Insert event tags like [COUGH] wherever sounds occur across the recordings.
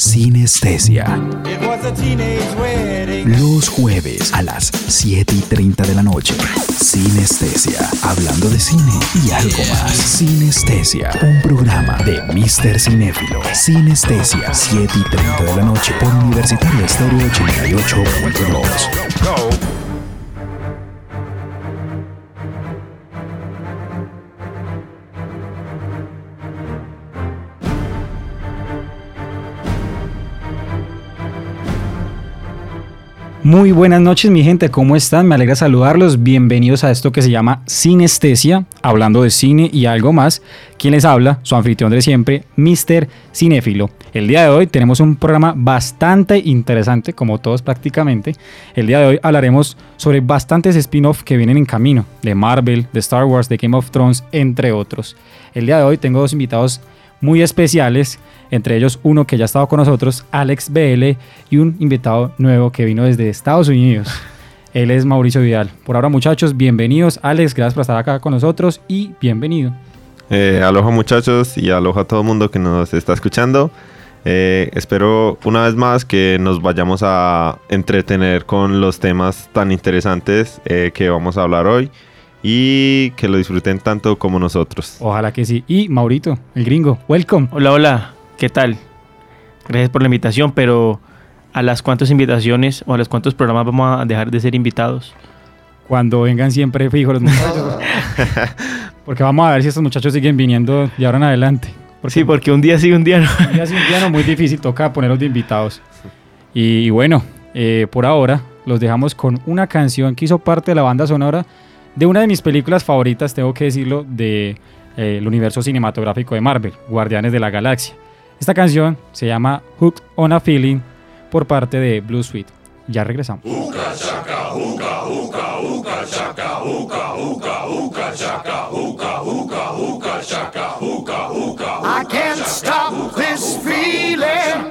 Sinestesia. Los jueves a las 7 y 30 de la noche. Sinestesia. Hablando de cine y algo más. Sinestesia. Un programa de Mr. Cinéfilo. Sinestesia. 7 y 30 de la noche por Universitario Estéreo 88.2. Muy buenas noches mi gente, ¿cómo están? Me alegra saludarlos, bienvenidos a esto que se llama Sinestesia, hablando de cine y algo más. Quien les habla, su anfitrión de siempre, Mr. Cinéfilo. El día de hoy tenemos un programa bastante interesante, como todos prácticamente. El día de hoy hablaremos sobre bastantes spin-off que vienen en camino, de Marvel, de Star Wars, de Game of Thrones, entre otros. El día de hoy tengo dos invitados muy especiales entre ellos uno que ya ha estado con nosotros, Alex BL, y un invitado nuevo que vino desde Estados Unidos. [LAUGHS] Él es Mauricio Vidal. Por ahora, muchachos, bienvenidos. Alex, gracias por estar acá con nosotros y bienvenido. Eh, aloha, muchachos, y aloha a todo el mundo que nos está escuchando. Eh, espero una vez más que nos vayamos a entretener con los temas tan interesantes eh, que vamos a hablar hoy y que lo disfruten tanto como nosotros. Ojalá que sí. Y Maurito, el gringo, welcome. Hola, hola. ¿Qué tal? Gracias por la invitación, pero ¿a las cuántas invitaciones o a los cuántos programas vamos a dejar de ser invitados? Cuando vengan siempre fijos los muchachos. [LAUGHS] porque vamos a ver si estos muchachos siguen viniendo de ahora en adelante. sí, porque un día sí, un día no. Un día sí, un día no, muy difícil, toca ponerlos de invitados. Y, bueno, eh, por ahora los dejamos con una canción que hizo parte de la banda sonora de una de mis películas favoritas, tengo que decirlo, del de, eh, universo cinematográfico de Marvel, Guardianes de la Galaxia. Esta canción se llama Hooked on a Feeling por parte de Blue Sweet. Ya regresamos. I can't stop this feeling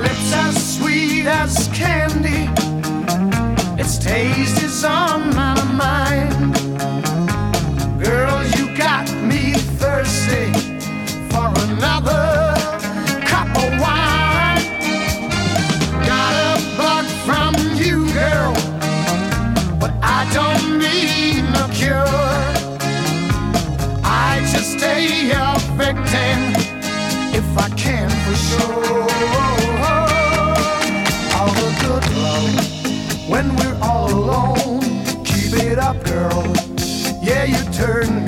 Its as sweet as candy, its taste is on my mind. Victim if I can for sure. All the good love when we're all alone. Keep it up, girl. Yeah, you turn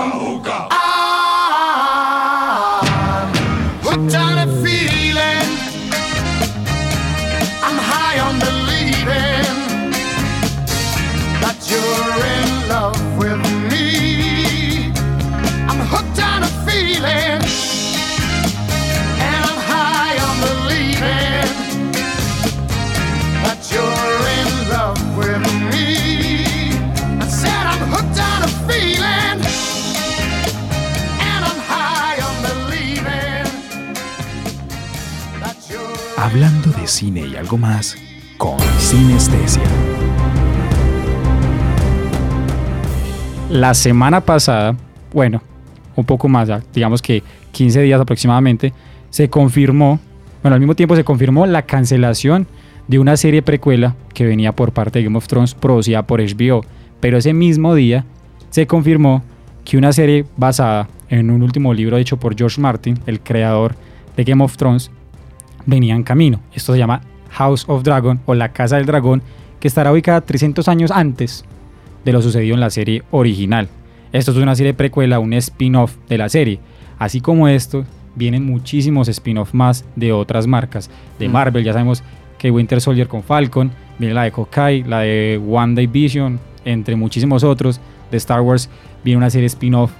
Hablando de cine y algo más con Sinestesia. La semana pasada, bueno, un poco más, digamos que 15 días aproximadamente, se confirmó, bueno, al mismo tiempo se confirmó la cancelación de una serie precuela que venía por parte de Game of Thrones producida por HBO. Pero ese mismo día se confirmó que una serie basada en un último libro hecho por George Martin, el creador de Game of Thrones, venía en camino. Esto se llama House of Dragon o la Casa del Dragón, que estará ubicada 300 años antes de lo sucedido en la serie original. Esto es una serie precuela, un spin-off de la serie. Así como esto, vienen muchísimos spin-off más de otras marcas. De Mm. Marvel, ya sabemos que Winter Soldier con Falcon, viene la de Hawkeye, la de One Day Vision, entre muchísimos otros. De Star Wars viene una serie spin-off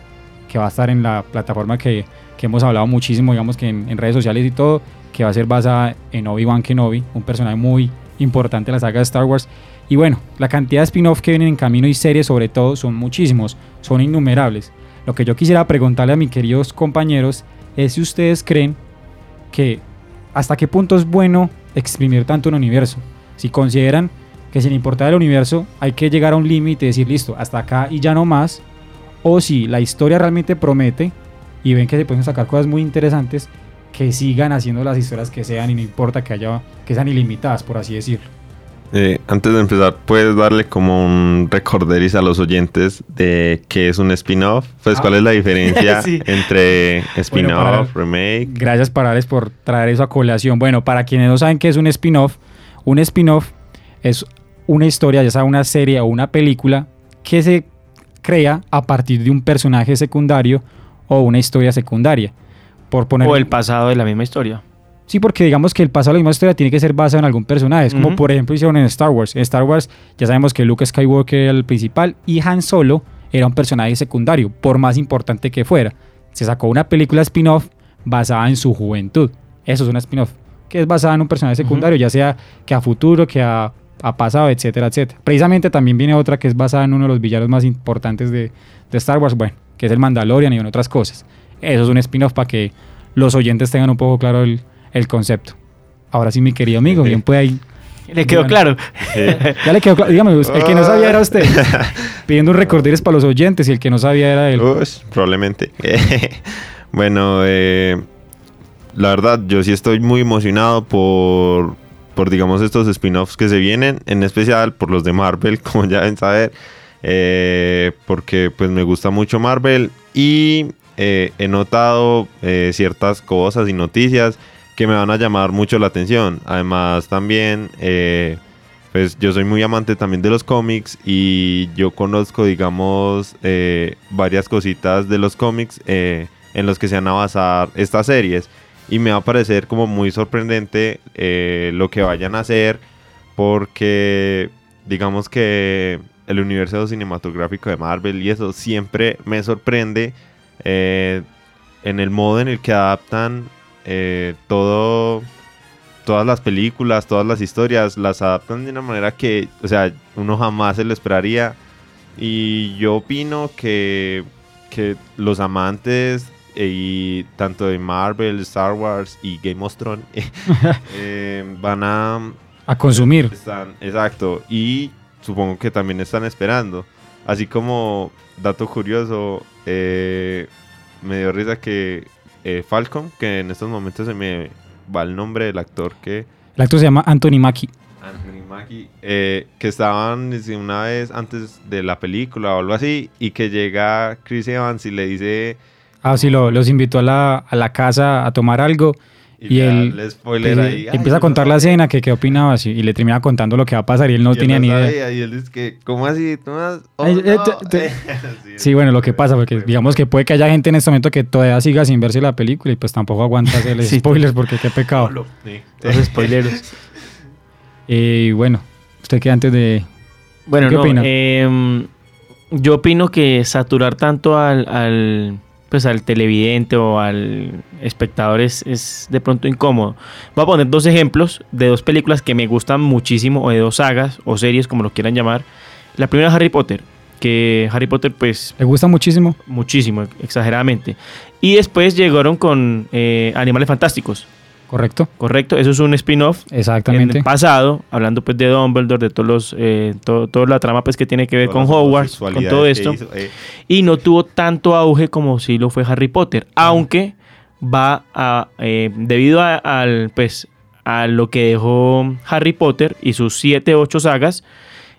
que va a estar en la plataforma que, que hemos hablado muchísimo, digamos que en, en redes sociales y todo, que va a ser basada en Obi-Wan Kenobi, un personaje muy importante de la saga de Star Wars. Y bueno, la cantidad de spin-off que vienen en camino y series sobre todo son muchísimos, son innumerables. Lo que yo quisiera preguntarle a mis queridos compañeros es si ustedes creen que hasta qué punto es bueno exprimir tanto un universo. Si consideran que sin importar el universo hay que llegar a un límite y decir listo, hasta acá y ya no más. O si la historia realmente promete y ven que se pueden sacar cosas muy interesantes, que sigan haciendo las historias que sean y no importa que haya que sean ilimitadas, por así decirlo. Eh, antes de empezar, ¿puedes darle como un recorderis a los oyentes de qué es un spin-off? Pues, Ah. ¿cuál es la diferencia [LAUGHS] Sí. entre spin-off, remake? Gracias Parales por traer eso a colación. Bueno, para quienes no saben qué es un spin-off, un spin-off es una historia, ya sea una serie o una película, que se crea a partir de un personaje secundario o una historia secundaria. Por poner O el pasado de la misma historia. Sí, porque digamos que el pasado de la misma historia tiene que ser basado en algún personaje. Es como por ejemplo hicieron en Star Wars. En Star Wars ya sabemos que Luke Skywalker era el principal y Han Solo era un personaje secundario, por más importante que fuera. Se sacó una película spin-off basada en su juventud. Eso es una spin-off, que es basada en un personaje secundario, ya sea que a futuro, que a, a pasado, etcétera, etcétera. Precisamente también viene otra que es basada en uno de los villanos más importantes de, de Star Wars, bueno, que es el Mandalorian y en otras cosas. Eso es un spin-off para que los oyentes tengan un poco claro el, el concepto. Ahora sí, mi querido amigo, bien puede ahí. [LAUGHS] ¿Le quedó Bueno. claro? [LAUGHS] Ya le quedó claro. Dígame, el que no sabía era usted. [LAUGHS] Pidiendo un recorderis para los oyentes y el que no sabía era él. Ush, probablemente. bueno, eh, la verdad, yo sí estoy muy emocionado por, por digamos, estos spin-offs que se vienen, en especial por los de Marvel, como ya deben saber, eh, porque pues me gusta mucho Marvel y eh, he notado eh, ciertas cosas y noticias que me van a llamar mucho la atención. Además, también... eh, pues yo soy muy amante también de los cómics y yo conozco, digamos, varias cositas de los cómics en los que se van a basar estas series. Y me va a parecer como muy sorprendente lo que vayan a hacer porque digamos que el universo cinematográfico de Marvel y eso siempre me sorprende eh, en el modo en el que adaptan eh, todo todas las películas, todas las historias, las adaptan de una manera que, o sea, uno jamás se lo esperaría. Y yo opino que, que los amantes eh, y tanto de Marvel, Star Wars y Game of Thrones [LAUGHS] [LAUGHS] eh, van a A consumir. están, exacto. Y supongo que también están esperando. Así como, dato curioso, eh, me dio risa que eh, Falcon, que en estos momentos se me va el nombre del actor que... El actor se llama Anthony Mackie. Anthony Mackie, eh, que estaban una vez antes de la película o algo así, y que llega Chris Evans y le dice... Ah, sí, lo- los invitó a la, a la casa a tomar algo. Y, él le spoiler empieza, ahí, "Ay, empieza a contar no la sabía". escena, que qué opinaba así, y le termina contando lo que va a pasar y él no Y él tenía ni idea. Y él dice que, ¿cómo así? ¿Tú has- oh, Ay, eh, no". te- te- [LAUGHS] Sí, Sí, bueno, lo que pasa, porque digamos que puede que haya gente en este momento que todavía siga sin verse la película y pues tampoco aguanta hacerle [LAUGHS] Sí. spoilers porque qué pecado. Sí. [LAUGHS] Los spoileros. Y bueno, usted que antes de... Bueno, ¿Qué no, opina? em, yo opino que saturar tanto al, al, pues al televidente o al espectador es, es de pronto incómodo. Voy a poner dos ejemplos de dos películas que me gustan muchísimo, o de dos sagas o series, como lo quieran llamar. La primera es Harry Potter, que Harry Potter pues ¿Le gusta muchísimo? muchísimo, exageradamente. Y después llegaron con eh, Animales Fantásticos, ¿Correcto? ¿correcto? Eso es un spin-off en Exactamente. el pasado, hablando pues de Dumbledore, de todos los, eh, todo- toda la trama pues que tiene que ver con Hogwarts, con todo esto, hizo, eh. y no tuvo tanto auge como si lo fue Harry Potter, aunque va a, eh, debido a, al, pues, a lo que dejó Harry Potter y sus 7, 8 sagas,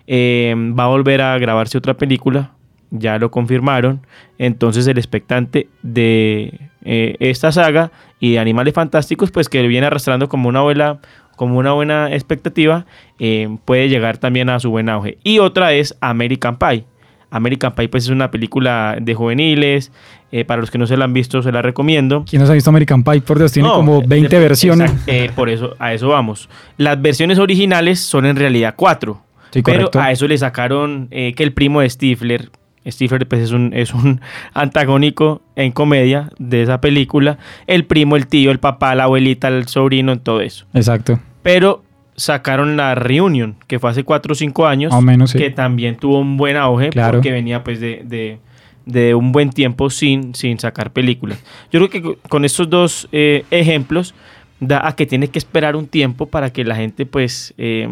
eh, va a volver a grabarse otra película, ya lo confirmaron, entonces el expectante de eh, esta saga y de Animales Fantásticos, pues que viene arrastrando como una buena, como una buena expectativa, eh, puede llegar también a su buen auge. Y otra es American Pie. American Pie pues es una película de juveniles, eh, para los que no se la han visto se la recomiendo. ¿Quién no se ha visto American Pie? Por Dios, tiene No, como eh, 20 de- versiones. eh, por eso, a eso vamos. Las versiones originales son en realidad cuatro. Sí, pero correcto. a eso le sacaron que el primo de Stifler, Stifler pues es un, es un [LAUGHS] antagónico en comedia de esa película, el primo, el tío, el papá, la abuelita, el sobrino, en todo eso. Exacto. Pero sacaron la Reunion, que fue hace 4 o 5 años, o menos, sí. que también tuvo un buen auge, Claro. porque venía pues de, de- de un buen tiempo sin, sin sacar películas. Yo creo que co- con estos dos eh, ejemplos da a que tiene que esperar un tiempo para que la gente pues eh,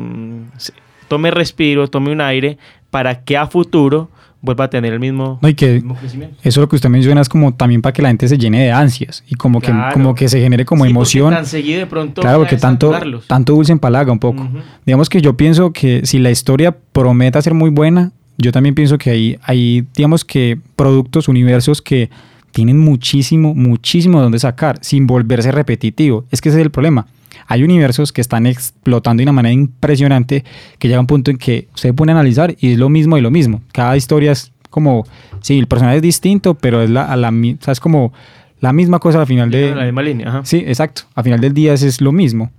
se- tome respiro, tome un aire, para que a futuro vuelva a tener el mismo, No, y que mismo crecimiento. eso lo que usted menciona es como también para que la gente se llene de ansias y como que, como que se genere como Sí, porque emoción. Tan seguido de pronto Claro, es tanto, tanto dulce empalaga un poco. Digamos que yo pienso que si la historia prometa ser muy buena, yo también pienso que hay, hay digamos que productos, universos que tienen muchísimo, muchísimo donde sacar sin volverse repetitivo. Es que ese es el problema. Hay universos que están explotando de una manera impresionante que llega un punto en que se pone a analizar y es lo mismo y lo mismo. Cada historia es como, sí, el personaje es distinto, pero es la, a la, mi- o sea, es como la misma cosa al final de... la misma línea. ajá. Sí, exacto. A final del día es, es lo mismo.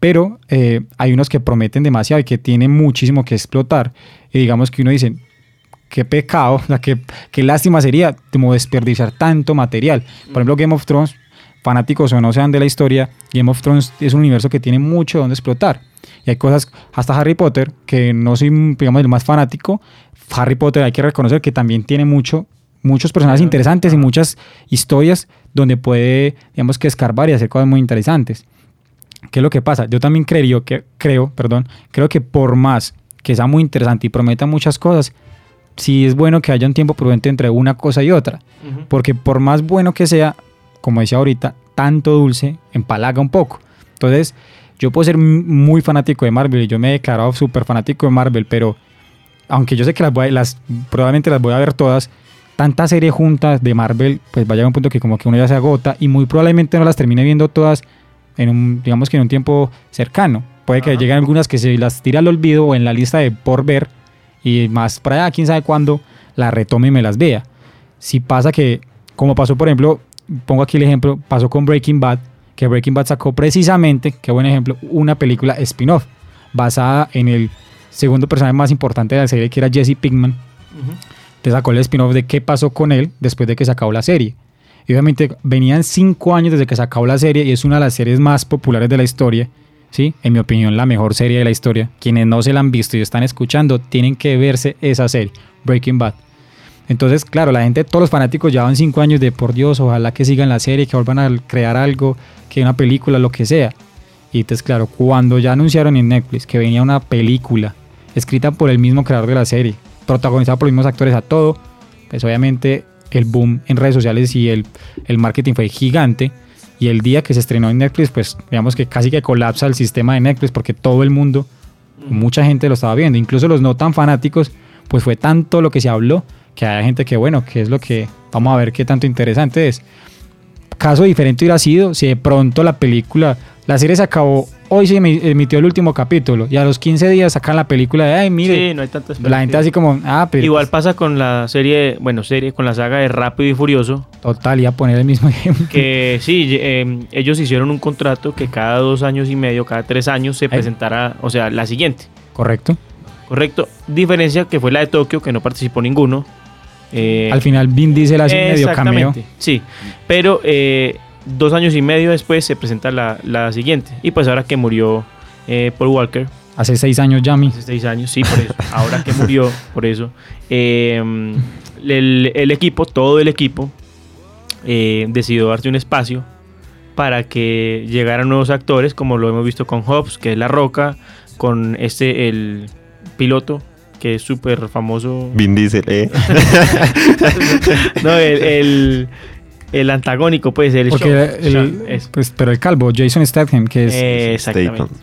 Pero eh, hay unos que prometen demasiado y que tienen muchísimo que explotar. Y digamos que uno dice, qué pecado, [LAUGHS] o sea, qué, qué lástima sería como desperdiciar tanto material. Por ejemplo, Game of Thrones, fanáticos o no sean de la historia, Game of Thrones es un universo que tiene mucho donde explotar. Y hay cosas, hasta Harry Potter, que no soy, digamos, el más fanático, Harry Potter hay que reconocer que también tiene mucho, muchos personajes interesantes y muchas historias donde puede, digamos, que escarbar y hacer cosas muy interesantes. ¿Qué es lo que pasa? Yo también creo que, creo, perdón, creo que por más que sea muy interesante y prometa muchas cosas, sí es bueno que haya un tiempo prudente entre una cosa y otra. Porque por más bueno que sea, como decía ahorita, tanto dulce empalaga un poco. Entonces, yo puedo ser muy fanático de Marvel y yo me he declarado súper fanático de Marvel, pero aunque yo sé que las, voy a- las probablemente las voy a ver todas, tantas series juntas de Marvel, pues vaya a un punto que como que uno ya se agota y muy probablemente no las termine viendo todas en un, digamos que en un tiempo cercano. Puede que Ajá. lleguen algunas que se las tira al olvido o en la lista de por ver y más para allá, quién sabe cuándo, la retome y me las vea. Si pasa que, como pasó por ejemplo, pongo aquí el ejemplo, pasó con Breaking Bad, que Breaking Bad sacó precisamente, qué buen ejemplo, una película spin-off basada en el segundo personaje más importante de la serie, que era Jesse Pinkman. Te sacó el spin-off de qué pasó con él después de que se acabó la serie. Y obviamente venían cinco años desde que se acabó la serie y es una de las series más populares de la historia. ¿sí? En mi opinión, la mejor serie de la historia. Quienes no se la han visto y están escuchando, tienen que verse esa serie, Breaking Bad. Entonces, claro, la gente, todos los fanáticos llevan cinco años de por Dios, ojalá que sigan la serie, que vuelvan a crear algo, que una película, lo que sea. Y entonces, claro, cuando ya anunciaron en Netflix que venía una película escrita por el mismo creador de la serie, protagonizada por los mismos actores a todo, pues obviamente el boom en redes sociales y el, el marketing fue gigante. Y el día que se estrenó en Netflix, pues digamos que casi que colapsa el sistema de Netflix porque todo el mundo, mucha gente lo estaba viendo, incluso los no tan fanáticos, pues fue tanto lo que se habló que hay gente que, bueno, que es lo que vamos a ver qué tanto interesante es. Caso diferente hubiera sido si de pronto la película, la serie se acabó, hoy se emi- emitió el último capítulo y a los 15 días sacan la película de, ay, mire, Sí, no hay tanta la gente así como, ah, pero Igual pasa con la serie, bueno, serie, con la saga de Rápido y Furioso, total, iba a poner el mismo ejemplo. que [LAUGHS] sí, eh, ellos hicieron un contrato que cada dos años y medio, cada tres años se presentara, o sea, la siguiente, Correcto. ¿correcto? Diferencia que fue la de Tokio, que no participó ninguno. Eh, Al final Vin Diesel hace medio cameo. Sí, pero eh, dos años y medio después se presenta la, la siguiente. Y pues ahora que murió eh, Paul Walker, Hace seis años ya, hace seis años, sí, por eso. ahora que murió, por eso. eh, el, el equipo, todo el equipo, decidió darse un espacio para que llegaran nuevos actores, como lo hemos visto con Hobbs, que es La Roca, con este, el piloto, que es súper famoso. Vin Diesel, eh. [LAUGHS] no, el, el, el antagónico, pues el Porque Sean, el- Sean, eso. pues, pero el calvo, Jason Statham, que es... Eh, exactamente. Statham.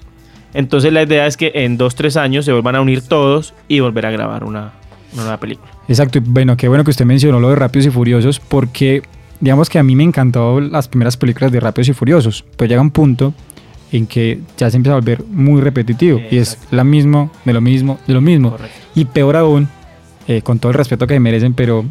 Entonces la idea es que en dos, tres años se vuelvan a unir todos y volver a grabar una, una nueva película. Exacto, y bueno, qué bueno que usted mencionó lo de Rápidos y Furiosos, porque digamos que a mí me encantó las primeras películas de Rápidos y Furiosos, pero llega un punto en que ya se empieza a volver muy repetitivo y es la mismo, de lo mismo, de lo mismo. Correcto. Y peor aún, eh, con todo el respeto que merecen, pero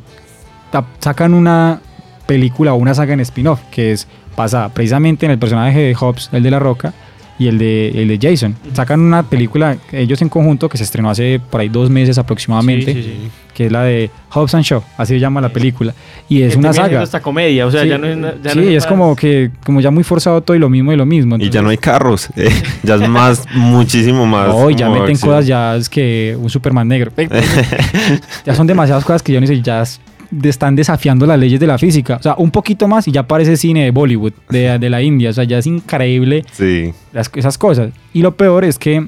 sacan una película o una saga en spin-off que es basada precisamente en el personaje de Hobbs, el de la roca, y el de, el de Jason. Sacan una película, ellos en conjunto, que se estrenó hace por ahí dos meses aproximadamente, Sí, sí, sí. que es la de Hobbs and Shaw, así se llama la película. Y es Que una saga. esta comedia, o sea, Sí, ya no es, na- ya sí, no es como que como ya muy forzado todo y lo mismo y lo mismo. Y ya no hay carros. eh, ya es más, muchísimo más. Hoy ya meten acción. cosas ya es que un Superman negro. [LAUGHS] ya son demasiadas cosas que yo ni sé, ya es- de- están desafiando las leyes de la física. O sea, un poquito más y ya parece cine de Bollywood, de, [LAUGHS] de la India. O sea, ya es increíble Sí. las- esas cosas. Y lo peor es que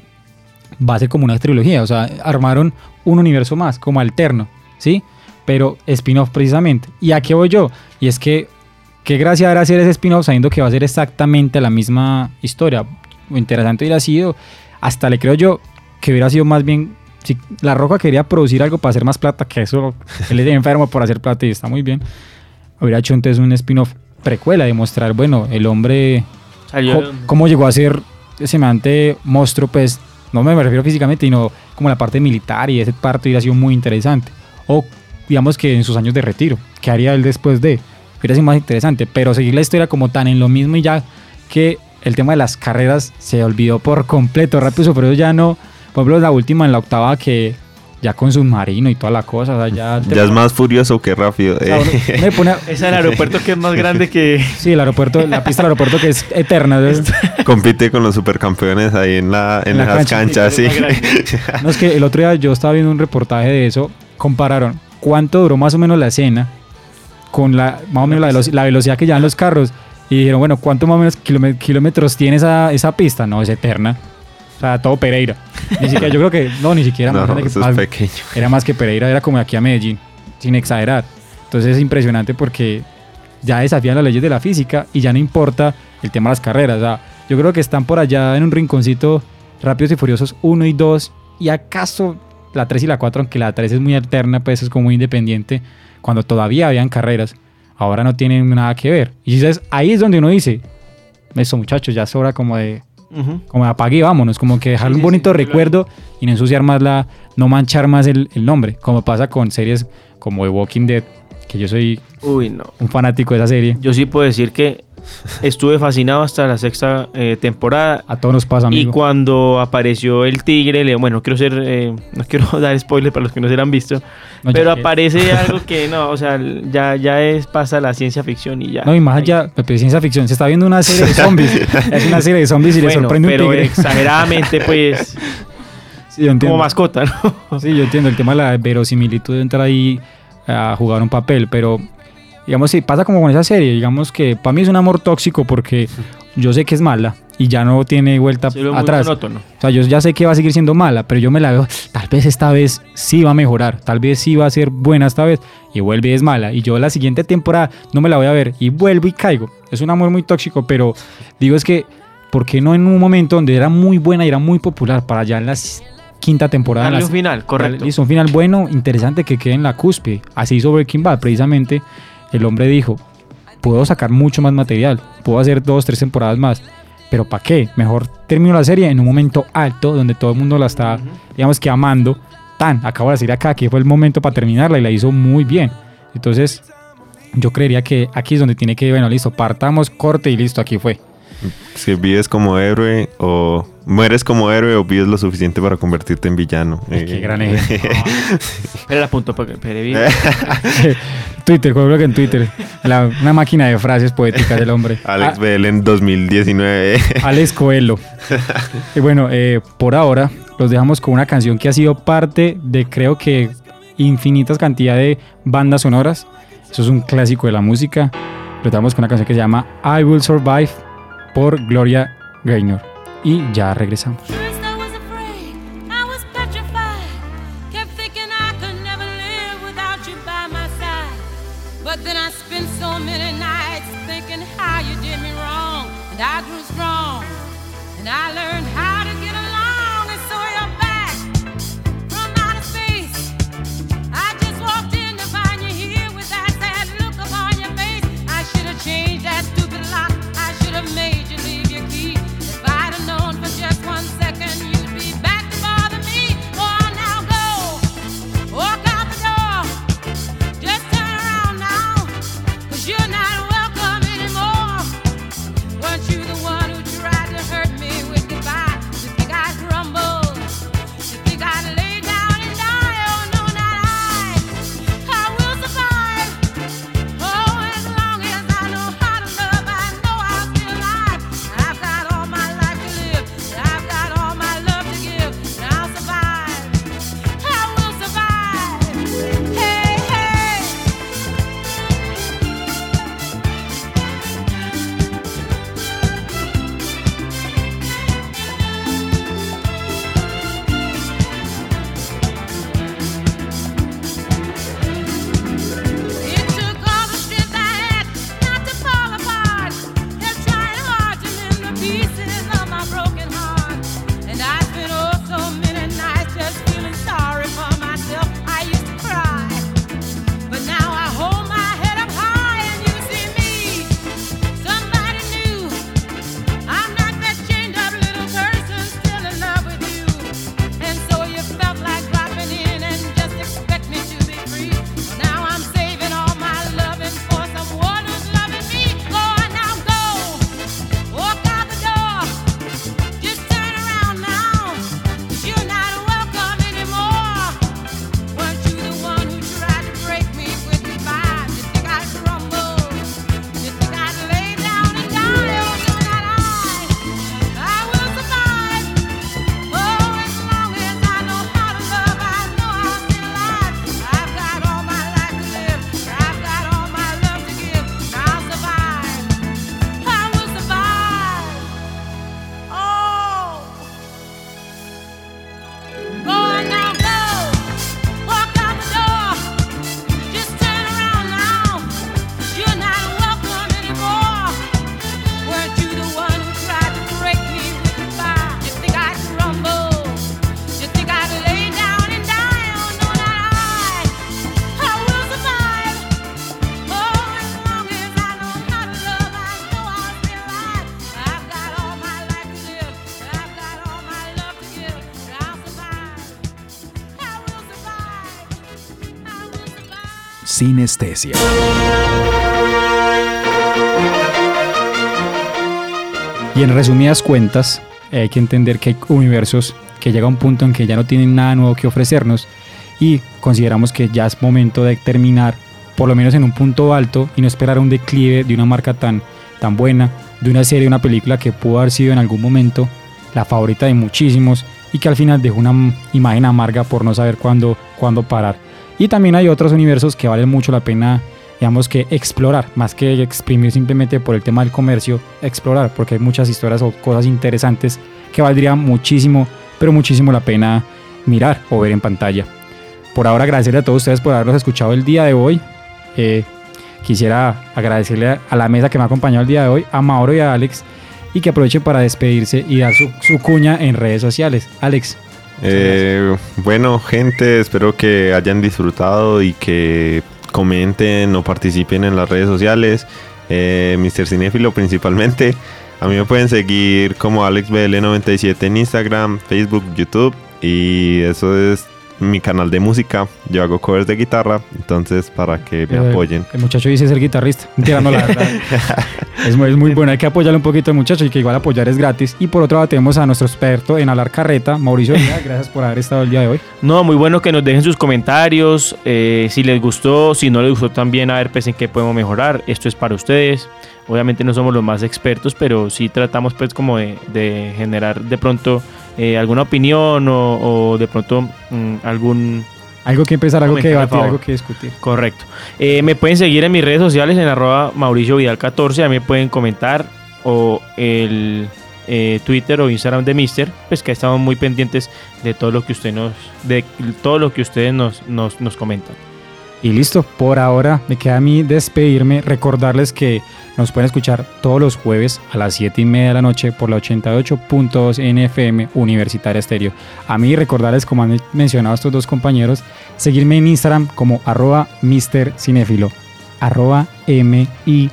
va a ser como una trilogía. O sea, armaron un universo más, como alterno, ¿sí? Pero spin-off precisamente. ¿Y a qué voy yo? Y es que, qué gracia era hacer ese spin-off sabiendo que va a ser exactamente la misma historia. Lo interesante hubiera sido, hasta le creo yo, que hubiera sido más bien. Si La Roca quería producir algo para hacer más plata, que eso, él es enfermo por hacer plata y está muy bien. Hubiera hecho entonces un spin-off precuela, de mostrar, bueno, el hombre Salió- cómo llegó a ser semejante monstruo, pues no me refiero físicamente, sino como la parte militar y ese parte hubiera sido muy interesante. O digamos que en sus años de retiro, ¿qué haría él después de? Hubiera sido más interesante, pero seguir la historia como tan en lo mismo y ya que el tema de las carreras se olvidó por completo, rápido, pero ya no, por ejemplo la última en la octava que ya con submarino y toda la cosa, o sea, ya... Ya es más furioso que rápido. o sea, eh. uno- me pone [LAUGHS] a- Es el aeropuerto que es más grande que... [LAUGHS] Sí, el aeropuerto, la pista del aeropuerto que es eterna. ¿ves? [LAUGHS] Compite con los supercampeones ahí en, la, en, En la esas cancha. canchas, sí. Sí, que No, es que el otro día yo estaba viendo un reportaje de eso, compararon cuánto duró más o menos la escena con la más o menos la, la velocidad que llevan los carros y dijeron, bueno, ¿cuánto más o menos kilóme- kilómetros tiene esa, esa pista? No, es eterna. O sea, todo Pereira. Ni siquiera, yo creo que, no, ni siquiera no, más grande que- eso es más- pequeño. era más que Pereira, era como de aquí a Medellín, sin exagerar. Entonces es impresionante porque ya desafían las leyes de la física y ya no importa el tema de las carreras. O sea, yo creo que están por allá en un rinconcito Rápidos y Furiosos 1 y 2 y acaso la 3 y la 4, aunque la 3 es muy alterna, pues es como muy independiente, cuando todavía habían carreras, ahora no tienen nada que ver. Y dices, ahí es donde uno dice, eso muchachos, ya es hora como de Ujú. como de apague y vámonos, como que dejarle Sí, un bonito sí, claro. recuerdo y no ensuciar más la, no manchar más el, el nombre, como pasa con series como The Walking Dead, que yo soy Uy, no. un fanático de esa serie. Yo sí puedo decir que [LAUGHS] estuve fascinado hasta la sexta eh, temporada. A todos nos pasa, Y amigo. cuando apareció el tigre, le- bueno, no quiero ser, eh, no quiero [LAUGHS] dar spoiler para los que no se lo han visto, No, pero que- aparece [LAUGHS] algo que no, o sea, ya, ya es pasa la ciencia ficción y ya. No, y más allá, ciencia ficción, se está viendo una serie de zombies. es una serie de zombies y le Bueno, sorprende un pero tigre. exageradamente, pues, Sí, yo entiendo. como mascota, ¿no? Sí, yo entiendo el tema de la verosimilitud de entrar ahí a jugar un papel, pero digamos, si pasa como con esa serie, digamos que para mí es un amor tóxico porque [LAUGHS] yo sé que es mala y ya no tiene vuelta muy atrás. monótono. O sea, yo ya sé que va a seguir siendo mala, pero yo me la veo, tal vez esta vez sí va a mejorar, tal vez sí va a ser buena esta vez, y vuelve y es mala, y yo la siguiente temporada no me la voy a ver, y vuelvo y caigo. Es un amor muy tóxico, pero digo es que, ¿por qué no en un momento donde era muy buena y era muy popular para allá en la s- quinta temporada? Darle un final, correcto. Hizo un final bueno, interesante, que quede en la cúspide. Así hizo Breaking Bad, precisamente. El hombre dijo, puedo sacar mucho más material, puedo hacer dos, tres temporadas más. Pero ¿para qué? Mejor termino la serie en un momento alto, donde todo el mundo la está, digamos que amando. Tan, acabo de decir acá que fue el momento para terminarla y la hizo muy bien. Entonces, yo creería que aquí es donde tiene que, bueno, listo, partamos, corte y listo, aquí fue. Si vives como héroe o mueres como héroe o vives lo suficiente para convertirte en villano. Qué Eh, gran ejemplo. [LAUGHS] Espera la punto para. [LAUGHS] Twitter, creo que en Twitter. La- una máquina de frases poéticas del hombre. [LAUGHS] Alex Ah, Bell en 2019. Alex Coelho. y bueno, eh, por ahora los dejamos con una canción que ha sido parte de creo que infinitas cantidad de bandas sonoras. Eso es un clásico de la música. Lo dejamos con una canción que se llama I Will Survive por Gloria Gaynor. Y ya regresamos. Sinestesia. Y en resumidas cuentas, hay que entender que hay universos que llega a un punto en que ya no tienen nada nuevo que ofrecernos y consideramos que ya es momento de terminar, por lo menos en un punto alto, y no esperar un declive de una marca tan, tan buena, de una serie, una película que pudo haber sido en algún momento la favorita de muchísimos y que al final dejó una imagen amarga por no saber cuándo, cuándo parar. Y también hay otros universos que valen mucho la pena, digamos que explorar, más que exprimir simplemente por el tema del comercio, explorar, porque hay muchas historias o cosas interesantes que valdría muchísimo, pero muchísimo la pena mirar o ver en pantalla. Por ahora agradecerle a todos ustedes por habernos escuchado el día de hoy. Eh, quisiera agradecerle a la mesa que me ha acompañado el día de hoy, a Mauro y a Alex, y que aproveche para despedirse y dar su, su cuña en redes sociales. Alex, Eh, bueno, gente, espero que hayan disfrutado y que comenten o participen en las redes sociales. Eh, Mr. Cinéfilo principalmente. A mí me pueden seguir como AlexBL97 en Instagram, Facebook, YouTube. Y eso es mi canal de música. Yo hago covers de guitarra, entonces para que me Eh, apoyen. El muchacho dice ser guitarrista. [LAUGHS] Mentira, no, la verdad. es, muy, es muy bueno. Hay que apoyarle un poquito al muchacho y que igual apoyar es gratis. Y por otro lado tenemos a nuestro experto en hablar carreta, Mauricio Díaz. Gracias por haber estado el día de hoy. No, muy bueno que nos dejen sus comentarios. eh, si les gustó, si no les gustó también, a ver pues en qué podemos mejorar. Esto es para ustedes. Obviamente no somos los más expertos, pero sí tratamos pues como de, de generar de pronto eh, alguna opinión o, o de pronto mm, algún... Algo que empezar, algo que debatir, algo que discutir. Correcto. Eh, me pueden seguir en mis redes sociales en arroba Mauricio Vidal 14. A mí me pueden comentar o el eh, Twitter o Instagram de Mister, pues que estamos muy pendientes de todo lo que usted nos, de todo lo que ustedes nos, nos, nos comentan. Y listo, por ahora me queda a mí despedirme, recordarles que Nos pueden escuchar todos los jueves a las 7 y media de la noche por la 88.2 NFM Universitaria Estéreo. A mí recordarles, como han mencionado estos dos compañeros, seguirme en Instagram como arroba Mr. Cinéfilo, arroba M-I-S-T-E-R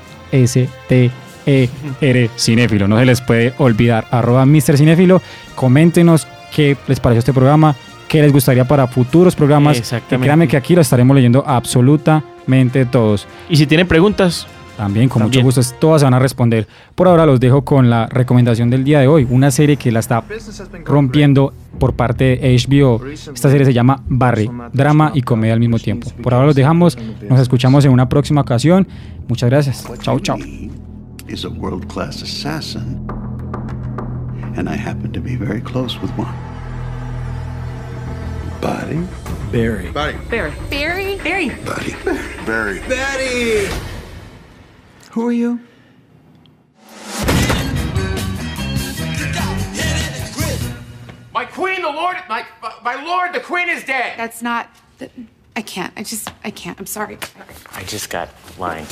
Cinéfilo. No se les puede olvidar, arroba Mr. Cinéfilo. Coméntenos qué les pareció este programa, qué les gustaría para futuros programas. Exactamente. créanme que aquí lo estaremos leyendo absolutamente todos. Y si tienen preguntas, También, con También. mucho gusto, todas se van a responder. Por ahora los dejo con la recomendación del día de hoy, una serie que la está rompiendo por parte de HBO. Esta serie se llama Barry, drama y comedia al mismo tiempo. Por ahora los dejamos, nos escuchamos en una próxima ocasión. Muchas gracias. Chao, chao. is a world class assassin. And I happen to be very close with one. Buddy? Barry. Buddy. Barry. Barry? Barry. Buddy. Barry. Betty! Who are you? My queen, the lord, my, my lord, the queen is dead. That's not. I can't. I just. I can't. I'm sorry. I just got lying.